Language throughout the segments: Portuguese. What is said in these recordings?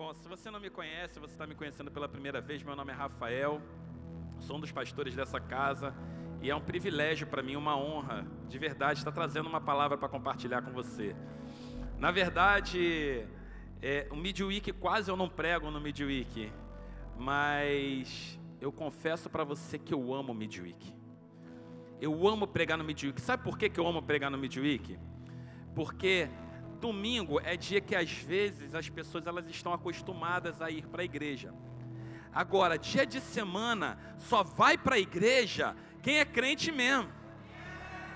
Bom, se você não me conhece, você está me conhecendo pela primeira vez, meu nome é Rafael, sou um dos pastores dessa casa e é um privilégio para mim, uma honra, de verdade, estar trazendo uma palavra para compartilhar com você. Na verdade, é, o Midweek quase eu não prego no Midweek, mas eu confesso para você que eu amo o Midweek. Eu amo pregar no Midweek. Sabe por que, que eu amo pregar no Midweek? Porque domingo é dia que às vezes as pessoas elas estão acostumadas a ir para a igreja. Agora, dia de semana só vai para a igreja quem é crente mesmo.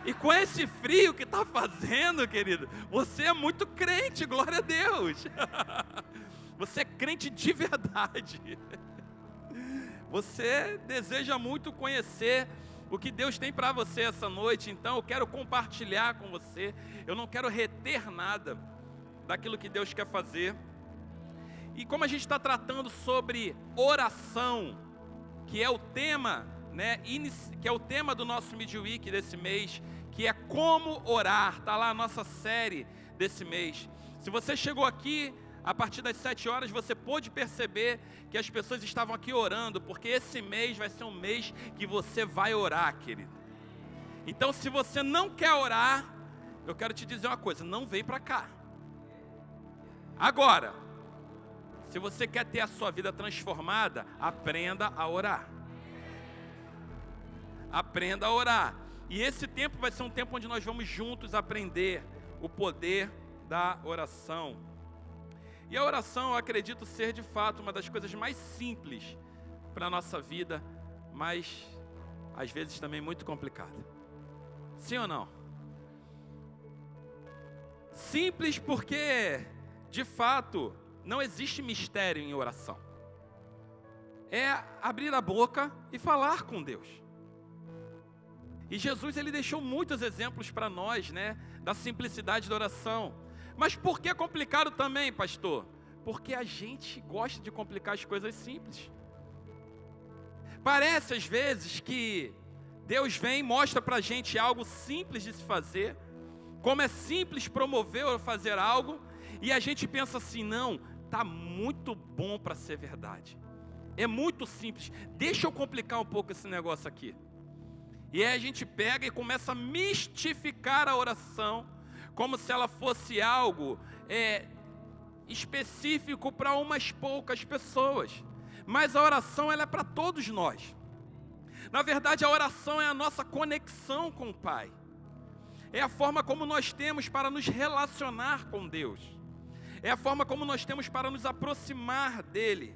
E com esse frio que está fazendo, querido, você é muito crente, glória a Deus. Você é crente de verdade. Você deseja muito conhecer o que Deus tem para você essa noite, então eu quero compartilhar com você. Eu não quero reter nada daquilo que Deus quer fazer. E como a gente está tratando sobre oração, que é o tema, né, que é o tema do nosso Midweek desse mês, que é como orar, está lá a nossa série desse mês. Se você chegou aqui a partir das sete horas, você pôde perceber que as pessoas estavam aqui orando, porque esse mês vai ser um mês que você vai orar, querido. Então, se você não quer orar, eu quero te dizer uma coisa: não vem para cá. Agora, se você quer ter a sua vida transformada, aprenda a orar. Aprenda a orar. E esse tempo vai ser um tempo onde nós vamos juntos aprender o poder da oração. E a oração, eu acredito ser de fato uma das coisas mais simples para a nossa vida, mas às vezes também muito complicada. Sim ou não? Simples porque, de fato, não existe mistério em oração. É abrir a boca e falar com Deus. E Jesus ele deixou muitos exemplos para nós, né, da simplicidade da oração. Mas por que complicado também, pastor? Porque a gente gosta de complicar as coisas simples. Parece às vezes que Deus vem e mostra para a gente algo simples de se fazer, como é simples promover ou fazer algo, e a gente pensa assim: não, tá muito bom para ser verdade. É muito simples. Deixa eu complicar um pouco esse negócio aqui. E aí a gente pega e começa a mistificar a oração como se ela fosse algo é, específico para umas poucas pessoas. Mas a oração ela é para todos nós. Na verdade, a oração é a nossa conexão com o Pai. É a forma como nós temos para nos relacionar com Deus. É a forma como nós temos para nos aproximar dele.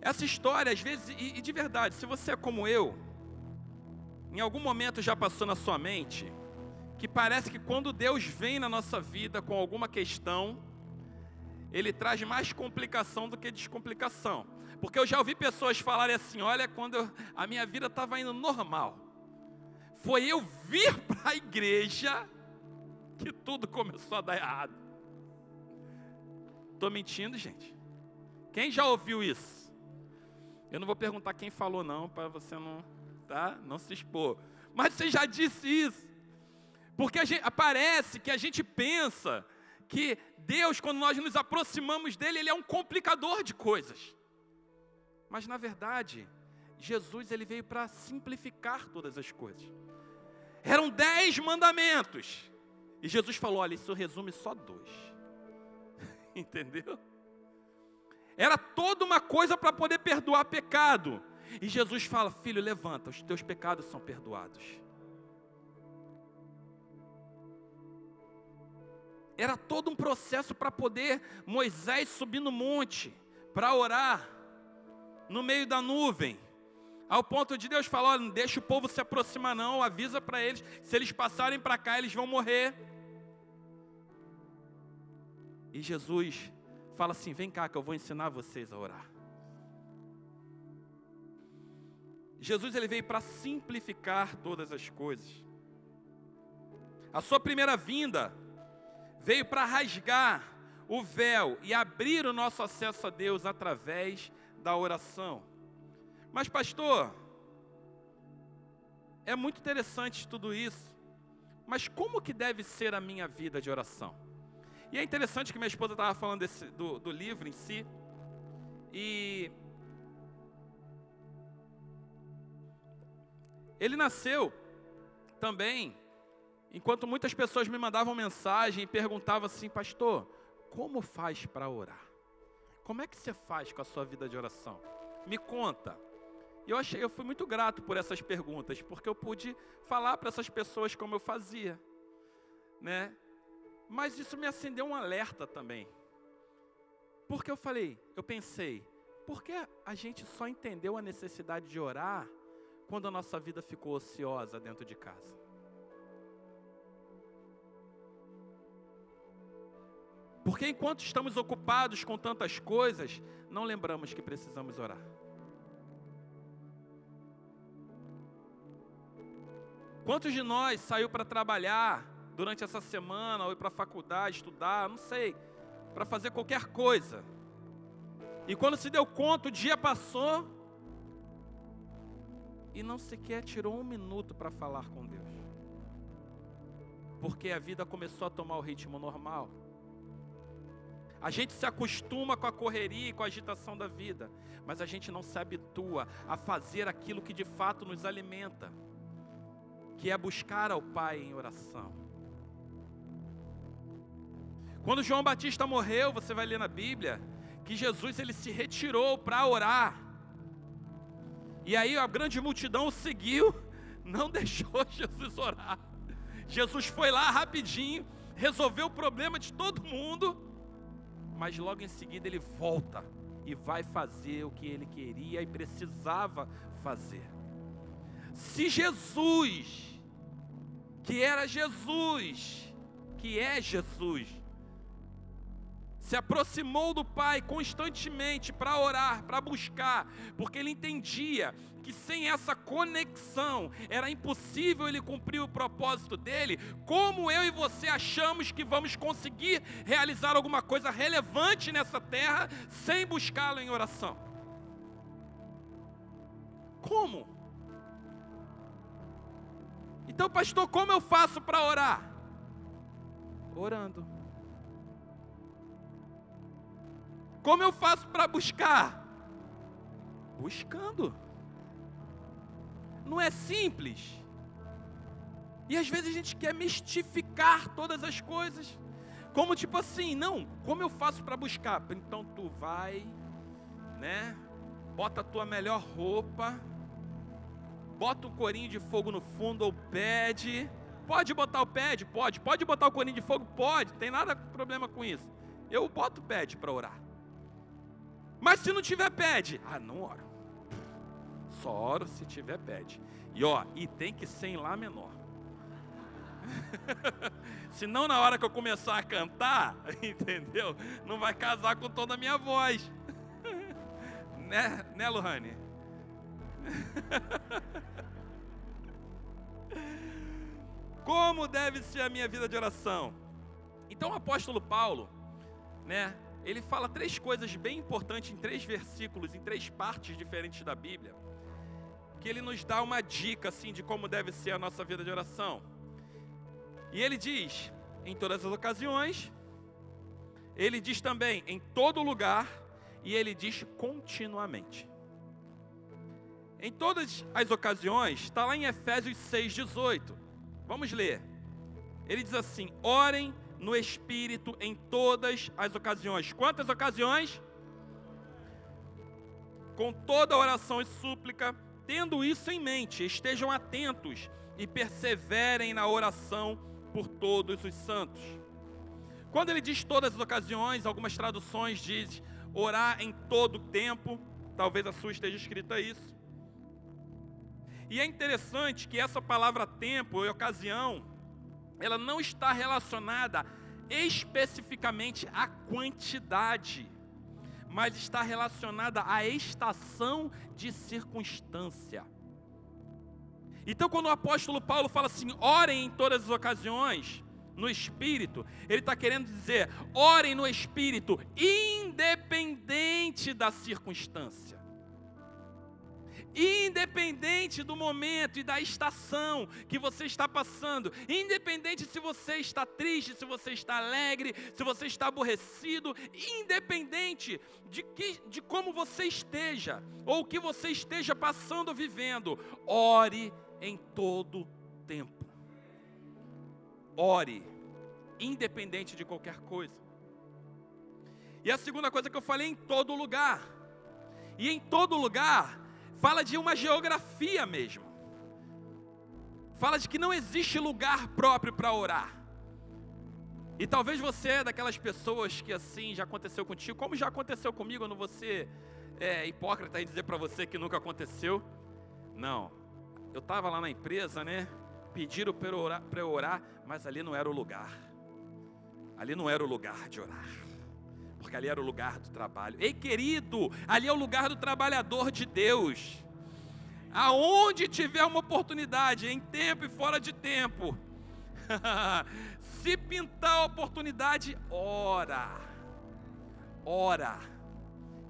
Essa história, às vezes, e, e de verdade, se você é como eu, em algum momento já passou na sua mente que parece que quando Deus vem na nossa vida com alguma questão, Ele traz mais complicação do que descomplicação. Porque eu já ouvi pessoas falarem assim: olha, quando eu, a minha vida estava indo normal, foi eu vir para a igreja que tudo começou a dar errado. Estou mentindo, gente? Quem já ouviu isso? Eu não vou perguntar quem falou, não, para você não, tá? não se expor. Mas você já disse isso. Porque gente, parece que a gente pensa que Deus, quando nós nos aproximamos dele, ele é um complicador de coisas. Mas na verdade, Jesus ele veio para simplificar todas as coisas. Eram dez mandamentos. E Jesus falou: olha, isso resume só dois. Entendeu? Era toda uma coisa para poder perdoar pecado. E Jesus fala: filho, levanta, os teus pecados são perdoados. Era todo um processo para poder Moisés subir no monte, para orar, no meio da nuvem. Ao ponto de Deus falar: olha, não deixa o povo se aproximar, não, avisa para eles, se eles passarem para cá, eles vão morrer. E Jesus fala assim: vem cá, que eu vou ensinar vocês a orar. Jesus ele veio para simplificar todas as coisas. A sua primeira vinda veio para rasgar o véu e abrir o nosso acesso a Deus através da oração. Mas, pastor, é muito interessante tudo isso, mas como que deve ser a minha vida de oração? E é interessante que minha esposa estava falando desse, do, do livro em si. E ele nasceu também, enquanto muitas pessoas me mandavam mensagem e perguntavam assim, pastor, como faz para orar? Como é que você faz com a sua vida de oração? Me conta. E eu achei, eu fui muito grato por essas perguntas, porque eu pude falar para essas pessoas como eu fazia, né? Mas isso me acendeu um alerta também. Porque eu falei, eu pensei, por que a gente só entendeu a necessidade de orar quando a nossa vida ficou ociosa dentro de casa? Porque enquanto estamos ocupados com tantas coisas, não lembramos que precisamos orar. Quantos de nós saiu para trabalhar durante essa semana, ou ir para a faculdade, estudar, não sei, para fazer qualquer coisa. E quando se deu conta, o dia passou e não sequer tirou um minuto para falar com Deus. Porque a vida começou a tomar o ritmo normal. A gente se acostuma com a correria e com a agitação da vida, mas a gente não se habitua a fazer aquilo que de fato nos alimenta, que é buscar ao Pai em oração. Quando João Batista morreu, você vai ler na Bíblia que Jesus ele se retirou para orar. E aí a grande multidão o seguiu, não deixou Jesus orar. Jesus foi lá rapidinho, resolveu o problema de todo mundo, mas logo em seguida ele volta e vai fazer o que ele queria e precisava fazer. Se Jesus, que era Jesus, que é Jesus, se aproximou do Pai constantemente para orar, para buscar, porque ele entendia que sem essa conexão era impossível ele cumprir o propósito dele. Como eu e você achamos que vamos conseguir realizar alguma coisa relevante nessa terra sem buscá-lo em oração? Como? Então, pastor, como eu faço para orar? Orando. Como eu faço para buscar? Buscando. Não é simples. E às vezes a gente quer mistificar todas as coisas. Como tipo assim, não, como eu faço para buscar? Então tu vai, né? Bota a tua melhor roupa, bota um corinho de fogo no fundo ou pede. Pode botar o pede? Pode. Pode botar o corinho de fogo? Pode. Tem nada problema com isso. Eu boto o pede para orar. Mas se não tiver, pede. Ah, não oro. Só oro se tiver, pede. E ó, e tem que ser em Lá menor. Senão, na hora que eu começar a cantar, entendeu? Não vai casar com toda a minha voz. né, né? Como deve ser a minha vida de oração? Então, o apóstolo Paulo, né, ele fala três coisas bem importantes em três versículos, em três partes diferentes da Bíblia, que ele nos dá uma dica assim de como deve ser a nossa vida de oração. E ele diz: em todas as ocasiões, ele diz também em todo lugar, e ele diz continuamente. Em todas as ocasiões, está lá em Efésios 6,18. Vamos ler. Ele diz assim: orem no Espírito em todas as ocasiões. Quantas ocasiões? Com toda oração e súplica, tendo isso em mente, estejam atentos e perseverem na oração por todos os santos. Quando ele diz todas as ocasiões, algumas traduções diz orar em todo tempo, talvez a sua esteja escrita isso. E é interessante que essa palavra tempo e ocasião ela não está relacionada especificamente à quantidade, mas está relacionada à estação de circunstância. Então, quando o apóstolo Paulo fala assim, orem em todas as ocasiões, no Espírito, ele está querendo dizer, orem no Espírito, independente da circunstância independente do momento e da estação que você está passando, independente se você está triste, se você está alegre, se você está aborrecido, independente de, que, de como você esteja, ou o que você esteja passando ou vivendo, ore em todo tempo. Ore, independente de qualquer coisa. E a segunda coisa que eu falei, em todo lugar. E em todo lugar, fala de uma geografia mesmo. Fala de que não existe lugar próprio para orar. E talvez você é daquelas pessoas que assim já aconteceu contigo, como já aconteceu comigo, eu não vou ser é, hipócrita em dizer para você que nunca aconteceu. Não, eu estava lá na empresa, né? Pediram para eu, orar, eu orar, mas ali não era o lugar. Ali não era o lugar de orar porque ali era o lugar do trabalho. Ei, querido, ali é o lugar do trabalhador de Deus. Aonde tiver uma oportunidade, em tempo e fora de tempo, se pintar a oportunidade, ora, ora,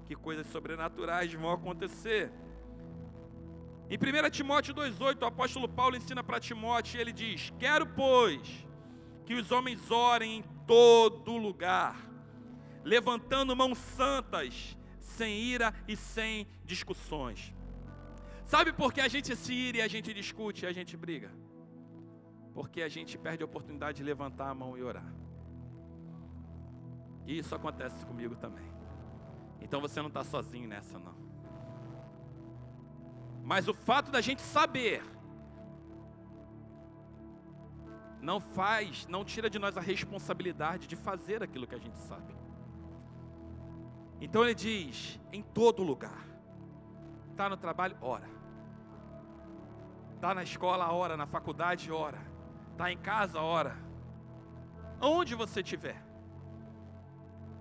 que coisas sobrenaturais vão acontecer. Em 1 Timóteo 2,8, o apóstolo Paulo ensina para Timóteo, ele diz: Quero, pois, que os homens orem em todo lugar levantando mãos santas, sem ira e sem discussões. Sabe por que a gente se ira e a gente discute e a gente briga? Porque a gente perde a oportunidade de levantar a mão e orar. E isso acontece comigo também. Então você não está sozinho nessa, não. Mas o fato da gente saber não faz, não tira de nós a responsabilidade de fazer aquilo que a gente sabe. Então ele diz: em todo lugar. Está no trabalho, ora. Está na escola, ora. Na faculdade, ora. Está em casa, ora. Onde você estiver.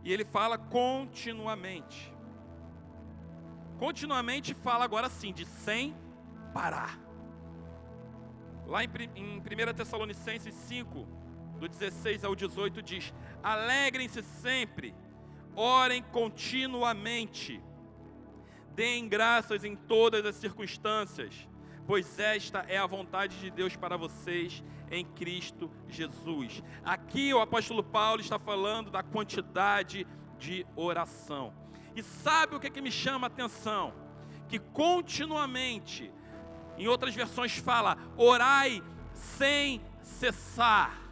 E ele fala continuamente. Continuamente fala agora sim, de sem parar. Lá em, em 1 Tessalonicenses 5, do 16 ao 18, diz: Alegrem-se sempre orem continuamente, deem graças em todas as circunstâncias, pois esta é a vontade de Deus para vocês em Cristo Jesus. Aqui o apóstolo Paulo está falando da quantidade de oração. E sabe o que, é que me chama a atenção? Que continuamente, em outras versões fala, orai sem cessar.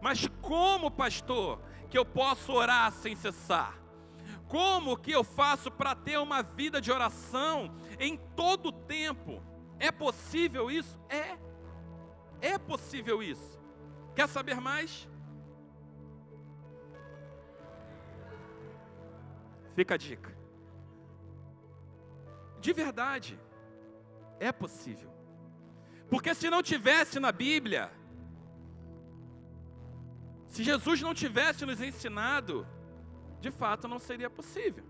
Mas como, pastor? Que eu posso orar sem cessar? Como que eu faço para ter uma vida de oração em todo o tempo? É possível isso? É. É possível isso. Quer saber mais? Fica a dica. De verdade, é possível. Porque se não tivesse na Bíblia, se Jesus não tivesse nos ensinado, de fato não seria possível.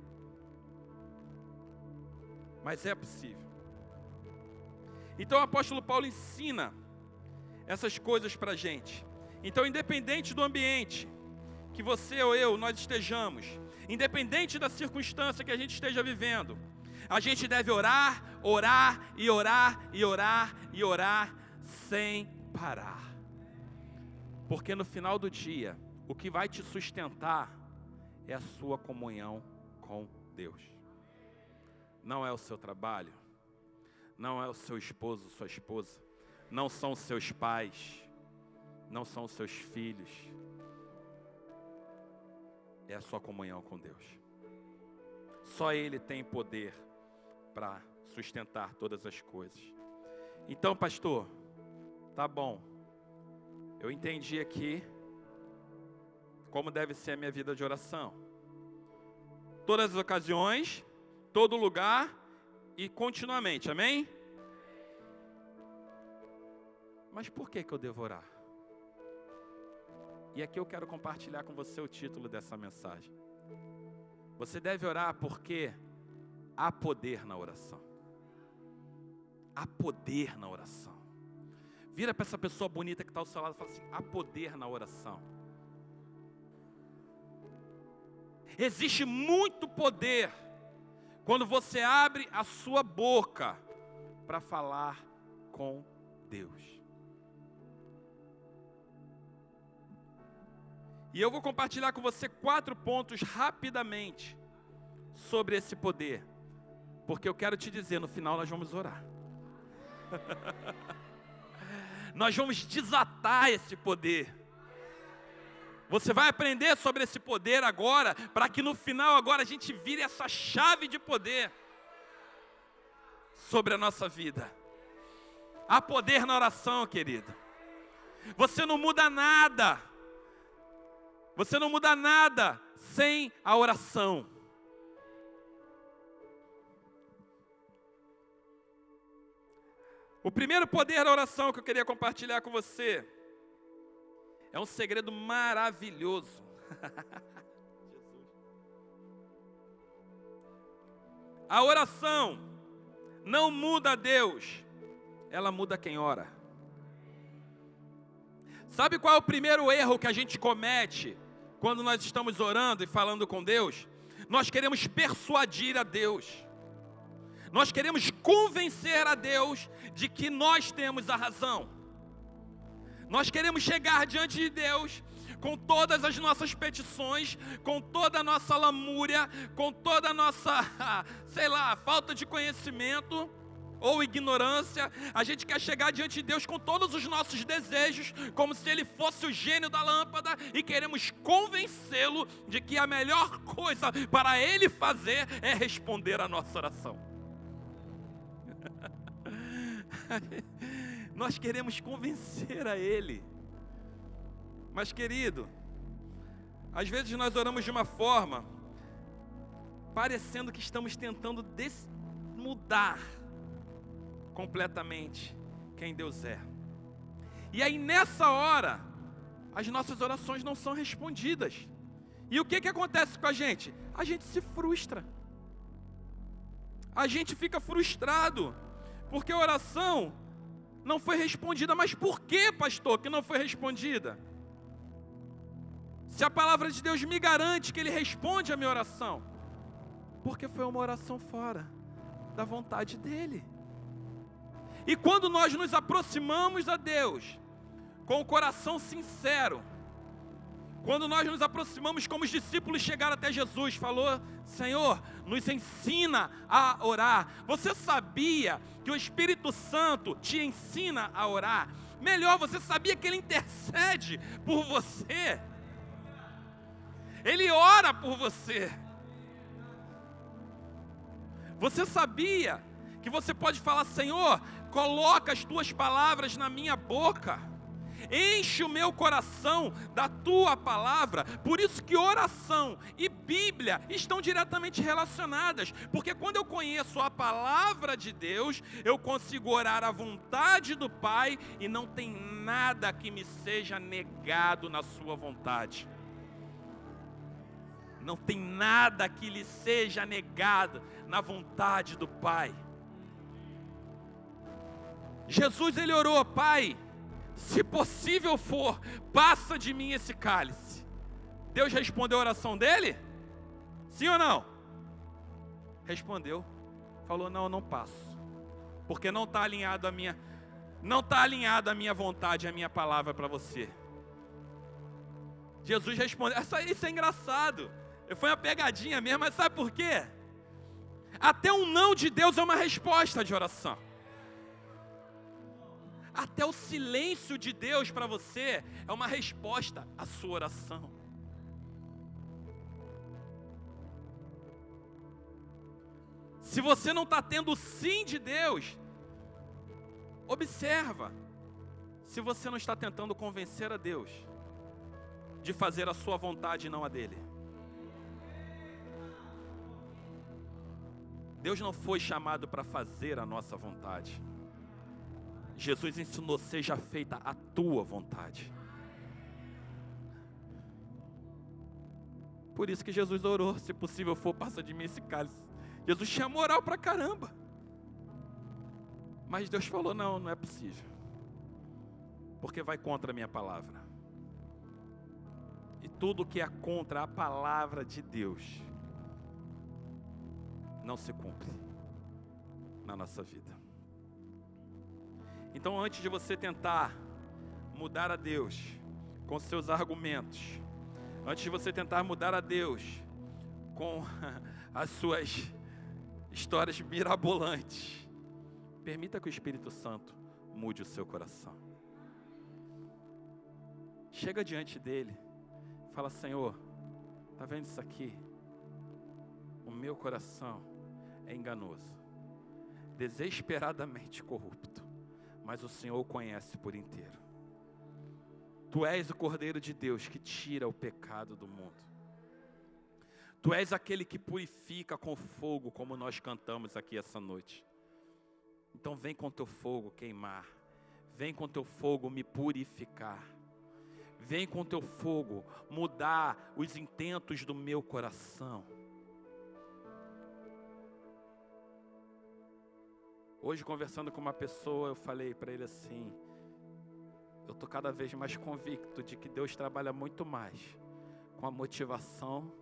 Mas é possível. Então o apóstolo Paulo ensina essas coisas para a gente. Então, independente do ambiente que você ou eu nós estejamos, independente da circunstância que a gente esteja vivendo, a gente deve orar, orar e orar e orar e orar sem parar. Porque no final do dia, o que vai te sustentar é a sua comunhão com Deus. Não é o seu trabalho, não é o seu esposo, sua esposa, não são os seus pais, não são os seus filhos. É a sua comunhão com Deus. Só Ele tem poder para sustentar todas as coisas. Então, pastor, tá bom. Eu entendi aqui como deve ser a minha vida de oração. Todas as ocasiões, todo lugar e continuamente, amém? Mas por que, que eu devo orar? E aqui eu quero compartilhar com você o título dessa mensagem. Você deve orar porque há poder na oração. Há poder na oração. Vira para essa pessoa bonita que está ao seu lado e fala assim: há poder na oração. Existe muito poder quando você abre a sua boca para falar com Deus. E eu vou compartilhar com você quatro pontos rapidamente sobre esse poder, porque eu quero te dizer, no final nós vamos orar. nós vamos desatar esse poder. Você vai aprender sobre esse poder agora, para que no final agora a gente vire essa chave de poder sobre a nossa vida. Há poder na oração, querido. Você não muda nada. Você não muda nada sem a oração. O primeiro poder da oração que eu queria compartilhar com você é um segredo maravilhoso. A oração não muda Deus, ela muda quem ora. Sabe qual é o primeiro erro que a gente comete quando nós estamos orando e falando com Deus? Nós queremos persuadir a Deus. Nós queremos convencer a Deus de que nós temos a razão. Nós queremos chegar diante de Deus com todas as nossas petições, com toda a nossa lamúria, com toda a nossa, sei lá, falta de conhecimento ou ignorância. A gente quer chegar diante de Deus com todos os nossos desejos, como se Ele fosse o gênio da lâmpada, e queremos convencê-lo de que a melhor coisa para Ele fazer é responder a nossa oração. Nós queremos convencer a Ele. Mas, querido, às vezes nós oramos de uma forma, parecendo que estamos tentando mudar completamente quem Deus é. E aí, nessa hora, as nossas orações não são respondidas. E o que, que acontece com a gente? A gente se frustra. A gente fica frustrado, porque a oração não foi respondida. Mas por que, pastor, que não foi respondida? Se a palavra de Deus me garante que Ele responde a minha oração, porque foi uma oração fora da vontade dEle. E quando nós nos aproximamos a Deus com o coração sincero, quando nós nos aproximamos como os discípulos chegaram até Jesus, falou: Senhor, nos ensina a orar. Você sabia que o Espírito Santo te ensina a orar? Melhor, você sabia que ele intercede por você? Ele ora por você. Você sabia que você pode falar, Senhor, coloca as tuas palavras na minha boca. Enche o meu coração da tua palavra. Por isso que oração e Bíblia estão diretamente relacionadas, porque quando eu conheço a palavra de Deus, eu consigo orar à vontade do Pai e não tem nada que me seja negado na sua vontade. Não tem nada que lhe seja negado na vontade do Pai. Jesus ele orou, Pai, se possível for, passa de mim esse cálice. Deus respondeu a oração dele? Sim ou não? Respondeu. Falou: Não, eu não passo. Porque não está alinhado a minha não está alinhado a minha vontade, a minha palavra para você. Jesus respondeu. Isso é engraçado. Foi uma pegadinha mesmo, mas sabe por quê? Até um não de Deus é uma resposta de oração. Até o silêncio de Deus para você é uma resposta à sua oração. Se você não está tendo o sim de Deus, observa se você não está tentando convencer a Deus de fazer a sua vontade e não a dele. Deus não foi chamado para fazer a nossa vontade. Jesus ensinou: seja feita a tua vontade. Por isso que Jesus orou: se possível for, passa de mim esse cálice. Jesus tinha moral para caramba. Mas Deus falou: não, não é possível. Porque vai contra a minha palavra. E tudo que é contra a palavra de Deus não se cumpre na nossa vida. Então, antes de você tentar mudar a Deus com seus argumentos, antes de você tentar mudar a Deus com as suas histórias mirabolantes, permita que o Espírito Santo mude o seu coração. Chega diante dele, fala: Senhor, está vendo isso aqui? O meu coração é enganoso, desesperadamente corrupto, mas o Senhor o conhece por inteiro. Tu és o Cordeiro de Deus que tira o pecado do mundo. Tu és aquele que purifica com fogo, como nós cantamos aqui essa noite. Então vem com teu fogo queimar, vem com teu fogo me purificar, vem com teu fogo mudar os intentos do meu coração. Hoje, conversando com uma pessoa, eu falei para ele assim: eu estou cada vez mais convicto de que Deus trabalha muito mais com a motivação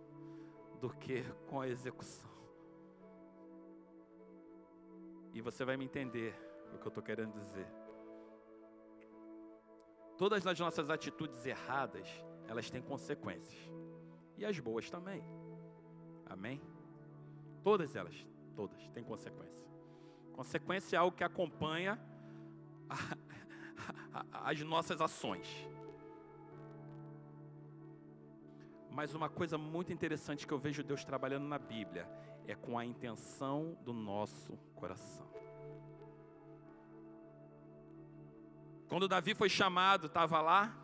do que com a execução. E você vai me entender o que eu estou querendo dizer. Todas as nossas atitudes erradas, elas têm consequências. E as boas também. Amém? Todas elas, todas, têm consequência. Consequência é algo que acompanha a, a, as nossas ações. Mas uma coisa muito interessante que eu vejo Deus trabalhando na Bíblia é com a intenção do nosso coração. Quando Davi foi chamado, estava lá.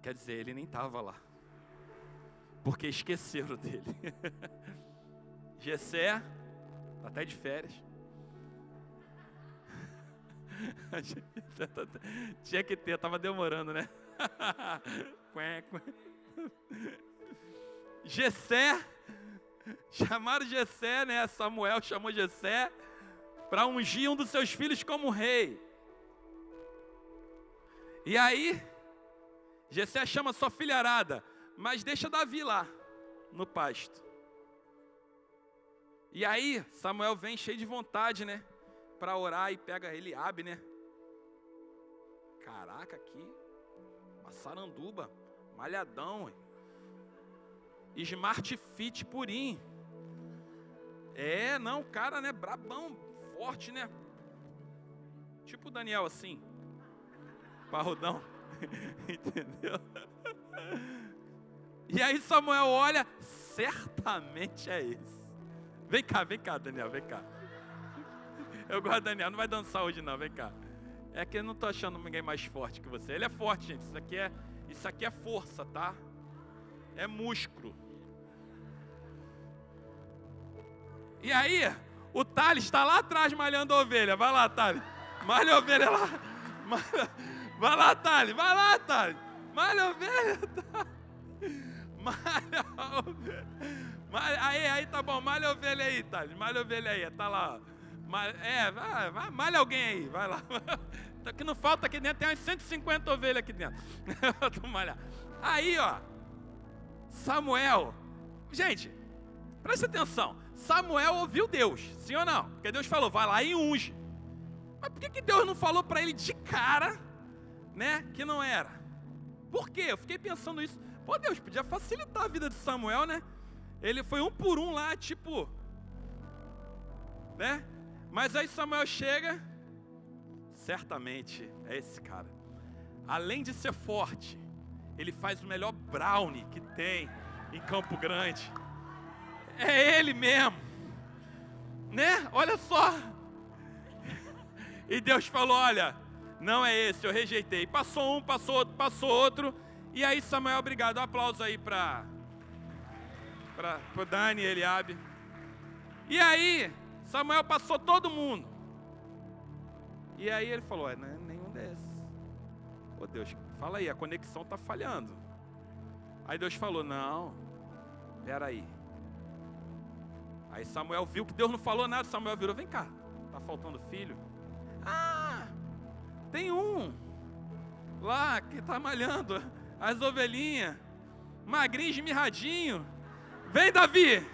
Quer dizer, ele nem estava lá. Porque esqueceram dele. Gessé Está até de férias. Tinha que ter, estava demorando, né? Gessé, chamaram Gessé, né? Samuel chamou Gessé para ungir um dos seus filhos como rei. E aí, Gessé chama sua filharada, mas deixa Davi lá, no pasto. E aí, Samuel vem cheio de vontade, né? Para orar e pega Eliabe, né? Caraca, aqui, uma saranduba, malhadão, Smart Fit purim. É, não, cara, né? Brabão, forte, né? Tipo o Daniel assim. Parrudão. Entendeu? E aí Samuel olha, certamente é esse. Vem cá, vem cá, Daniel, vem cá. Eu gosto do Daniel, não vai dançar hoje não, vem cá. É que eu não estou achando ninguém mais forte que você. Ele é forte, gente. Isso aqui é, isso aqui é força, tá? É músculo. E aí, o Thales está lá atrás malhando ovelha. Vai lá, Thales. Malha ovelha lá. Malha... Vai lá, Thales. Vai lá, Thales. Malha ovelha. Malha a ovelha. Aí, aí tá bom, malha ovelha aí, Thales. Malha ovelha aí, tá lá. Malha, é, vai, vai, malha alguém aí, vai lá. Tá que não falta aqui dentro, tem umas 150 ovelhas aqui dentro. malhar. Aí, ó, Samuel. Gente, presta atenção. Samuel ouviu Deus, sim ou não? Porque Deus falou, vai lá e unge. Mas por que, que Deus não falou para ele de cara, né, que não era? Por quê? Eu fiquei pensando isso. Pô, Deus, podia facilitar a vida de Samuel, né? Ele foi um por um lá, tipo, né? Mas aí Samuel chega, certamente é esse cara. Além de ser forte, ele faz o melhor brownie que tem em Campo Grande. É ele mesmo, né? Olha só. E Deus falou: Olha, não é esse, eu rejeitei. Passou um, passou outro, passou outro. E aí, Samuel, obrigado. Um aplauso aí para para o Dani e Eliabe. E aí, Samuel passou todo mundo. E aí ele falou: é, é nenhum desses. Ô Deus, fala aí, a conexão está falhando. Aí Deus falou: não, peraí. Aí Samuel viu que Deus não falou nada. Samuel virou: vem cá, tá faltando filho? Ah, tem um lá que está malhando as ovelhinhas, magrinho, esmirradinho. Vem, Davi.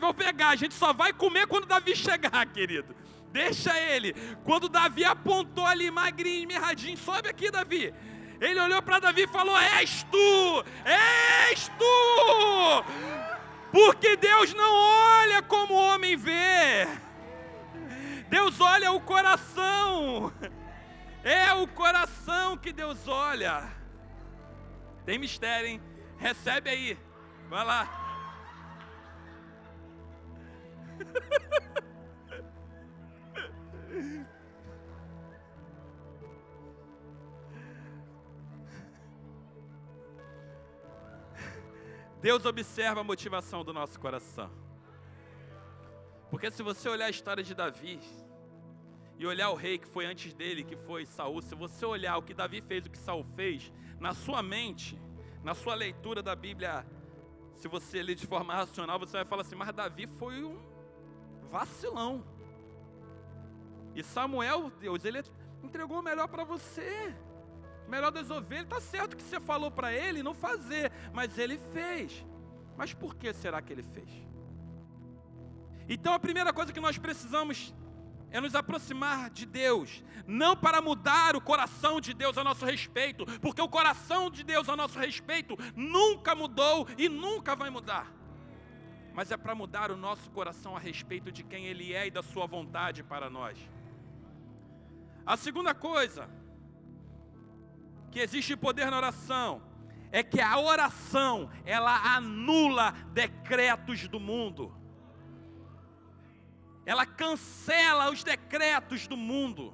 Vou pegar, a gente só vai comer quando Davi chegar, querido. Deixa ele. Quando Davi apontou ali, magrinho, mirradinho, sobe aqui, Davi. Ele olhou para Davi e falou: És tu, és tu. Porque Deus não olha como o homem vê. Deus olha o coração. É o coração que Deus olha. Tem mistério, hein? Recebe aí. Vai lá. Deus observa a motivação do nosso coração. Porque se você olhar a história de Davi e olhar o rei que foi antes dele, que foi Saul, se você olhar o que Davi fez, o que Saul fez, na sua mente, na sua leitura da Bíblia, se você ler de forma racional, você vai falar assim: "Mas Davi foi um vacilão". E Samuel, Deus, ele entregou o melhor para você melhor das ovelhas. Está certo que você falou para ele não fazer, mas ele fez. Mas por que será que ele fez? Então a primeira coisa que nós precisamos é nos aproximar de Deus, não para mudar o coração de Deus a nosso respeito, porque o coração de Deus a nosso respeito nunca mudou e nunca vai mudar. Mas é para mudar o nosso coração a respeito de quem Ele é e da Sua vontade para nós. A segunda coisa que existe poder na oração é que a oração, ela anula decretos do mundo. Ela cancela os decretos do mundo.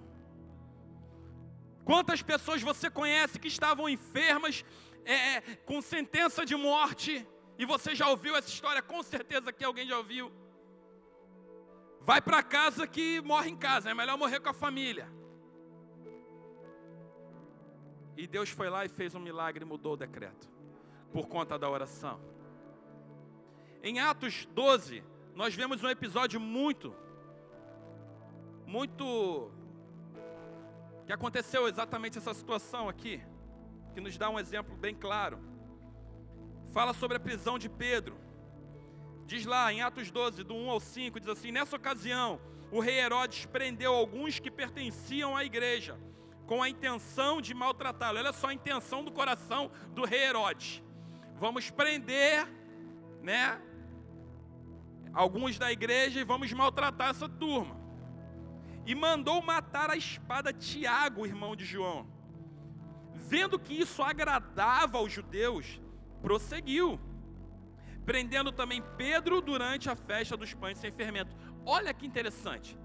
Quantas pessoas você conhece que estavam enfermas, é, é com sentença de morte, e você já ouviu essa história, com certeza que alguém já ouviu. Vai para casa que morre em casa, é melhor morrer com a família. E Deus foi lá e fez um milagre e mudou o decreto, por conta da oração. Em Atos 12, nós vemos um episódio muito, muito, que aconteceu exatamente essa situação aqui, que nos dá um exemplo bem claro. Fala sobre a prisão de Pedro. Diz lá em Atos 12, do 1 ao 5, diz assim: Nessa ocasião, o rei Herodes prendeu alguns que pertenciam à igreja com a intenção de maltratá-lo. Olha só a intenção do coração do rei Herodes. Vamos prender, né? Alguns da igreja e vamos maltratar essa turma. E mandou matar a espada Tiago, irmão de João. Vendo que isso agradava aos judeus, prosseguiu, prendendo também Pedro durante a festa dos pães sem fermento. Olha que interessante.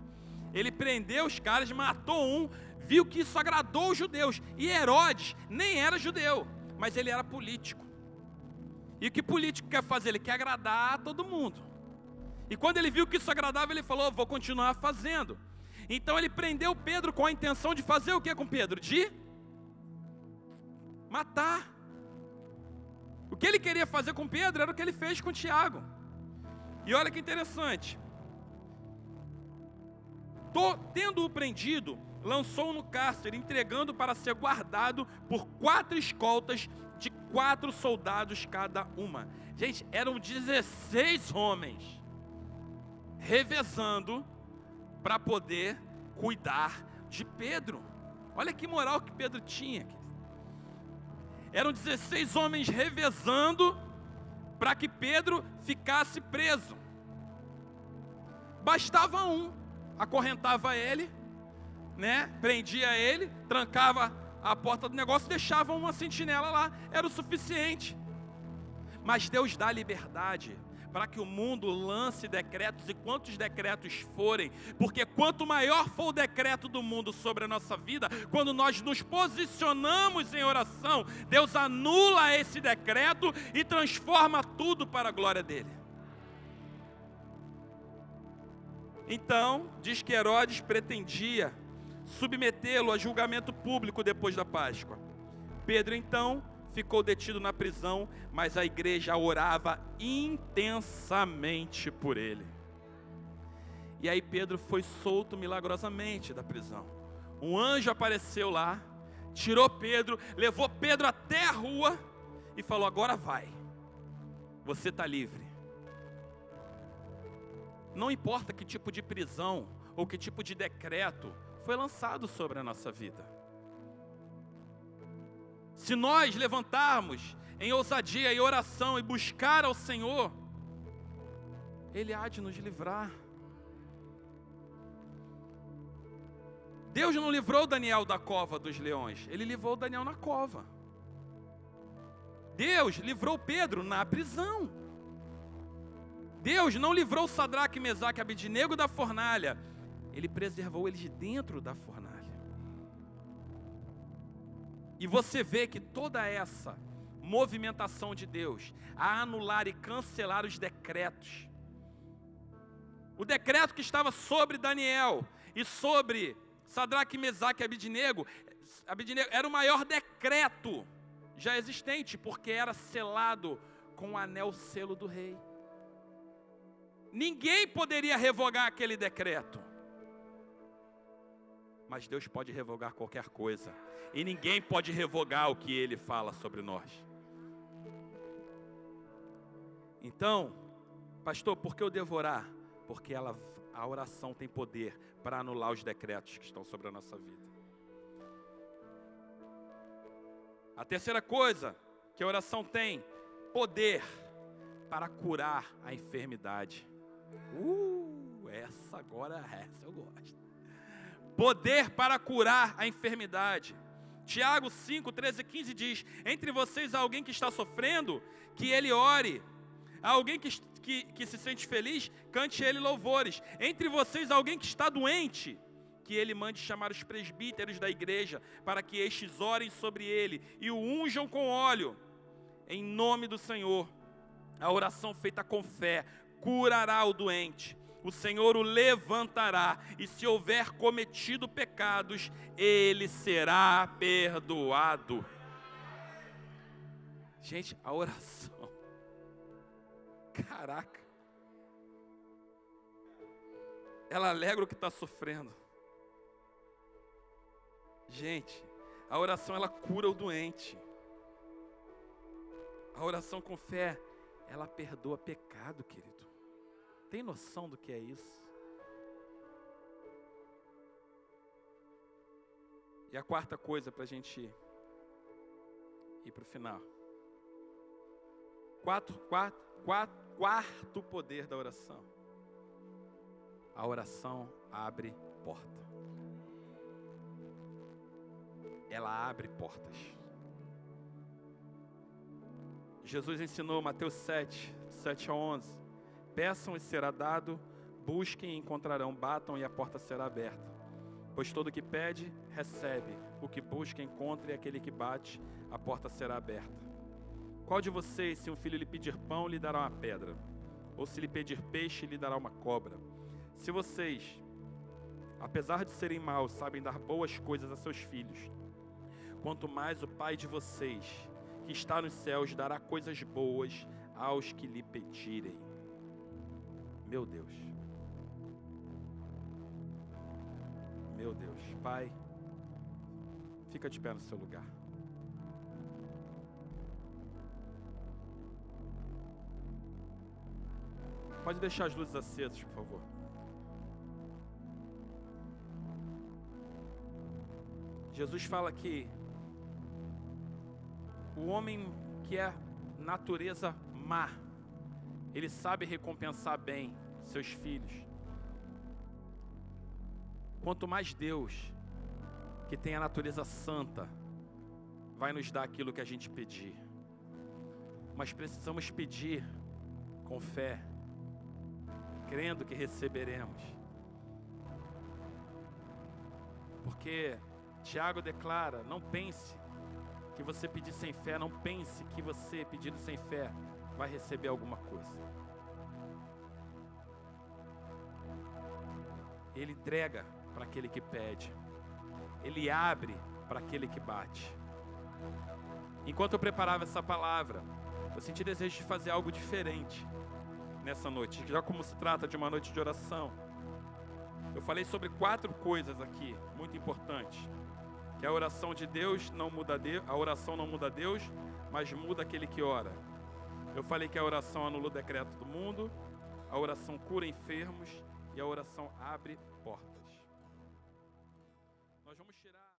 Ele prendeu os caras, matou um, viu que isso agradou os judeus. E Herodes nem era judeu, mas ele era político. E o que político quer fazer? Ele quer agradar a todo mundo. E quando ele viu que isso agradava, ele falou: Vou continuar fazendo. Então ele prendeu Pedro com a intenção de fazer o que com Pedro? De matar. O que ele queria fazer com Pedro era o que ele fez com Tiago. E olha que interessante. Tendo-o prendido, lançou no cárcere, entregando para ser guardado por quatro escoltas de quatro soldados cada uma. Gente, eram 16 homens revezando para poder cuidar de Pedro. Olha que moral que Pedro tinha. Eram 16 homens revezando para que Pedro ficasse preso. Bastava um, acorrentava ele né? Prendia ele, trancava a porta do negócio, deixava uma sentinela lá, era o suficiente. Mas Deus dá liberdade para que o mundo lance decretos e quantos decretos forem, porque quanto maior for o decreto do mundo sobre a nossa vida, quando nós nos posicionamos em oração, Deus anula esse decreto e transforma tudo para a glória dele. Então, diz que Herodes pretendia submetê-lo a julgamento público depois da Páscoa. Pedro então ficou detido na prisão, mas a igreja orava intensamente por ele. E aí Pedro foi solto milagrosamente da prisão. Um anjo apareceu lá, tirou Pedro, levou Pedro até a rua e falou: Agora vai, você está livre. Não importa que tipo de prisão ou que tipo de decreto foi lançado sobre a nossa vida. Se nós levantarmos em ousadia e oração e buscar ao Senhor, Ele há de nos livrar. Deus não livrou Daniel da cova dos leões, ele livrou Daniel na cova. Deus livrou Pedro na prisão. Deus não livrou Sadraque, Mesaque e Abidnego da fornalha, ele preservou eles dentro da fornalha. E você vê que toda essa movimentação de Deus a anular e cancelar os decretos. O decreto que estava sobre Daniel e sobre Sadraque, Mesaque e Abidnego, Abidnego era o maior decreto já existente, porque era selado com o anel selo do rei. Ninguém poderia revogar aquele decreto. Mas Deus pode revogar qualquer coisa. E ninguém pode revogar o que ele fala sobre nós. Então, pastor, por que eu devorar? Porque ela, a oração tem poder para anular os decretos que estão sobre a nossa vida. A terceira coisa que a oração tem, poder para curar a enfermidade. Uh, essa agora, essa eu gosto. Poder para curar a enfermidade. Tiago 5, 13 e 15 diz: Entre vocês há alguém que está sofrendo, que ele ore. Há alguém que, que, que se sente feliz, cante ele louvores. Entre vocês há alguém que está doente, que ele mande chamar os presbíteros da igreja, para que estes orem sobre ele e o unjam com óleo, em nome do Senhor. A oração feita com fé curará o doente, o Senhor o levantará, e se houver cometido pecados, ele será perdoado. Gente, a oração Caraca. Ela alegra o que está sofrendo. Gente, a oração ela cura o doente. A oração com fé, ela perdoa pecado, querido. Tem noção do que é isso? E a quarta coisa para a gente ir para o final. Quatro, quatro, quatro, quarto poder da oração. A oração abre porta. Ela abre portas. Jesus ensinou Mateus 7, 7 a 11. Peçam e será dado, busquem e encontrarão, batam e a porta será aberta. Pois todo que pede, recebe, o que busca, encontra e aquele que bate, a porta será aberta. Qual de vocês, se um filho lhe pedir pão, lhe dará uma pedra? Ou se lhe pedir peixe, lhe dará uma cobra? Se vocês, apesar de serem maus, sabem dar boas coisas a seus filhos, quanto mais o Pai de vocês, que está nos céus, dará coisas boas aos que lhe pedirem. Meu Deus. Meu Deus. Pai, fica de pé no seu lugar. Pode deixar as luzes acesas, por favor. Jesus fala que o homem que é natureza má, ele sabe recompensar bem seus filhos. Quanto mais Deus, que tem a natureza santa, vai nos dar aquilo que a gente pedir. Mas precisamos pedir com fé, crendo que receberemos. Porque Tiago declara: não pense que você pedir sem fé, não pense que você pedindo sem fé vai receber alguma coisa. Ele entrega para aquele que pede, ele abre para aquele que bate. Enquanto eu preparava essa palavra, eu senti desejo de fazer algo diferente nessa noite, já como se trata de uma noite de oração. Eu falei sobre quatro coisas aqui, muito importantes. Que a oração de Deus não muda Deus, a oração não muda Deus, mas muda aquele que ora. Eu falei que a oração anula o decreto do mundo, a oração cura enfermos e a oração abre portas.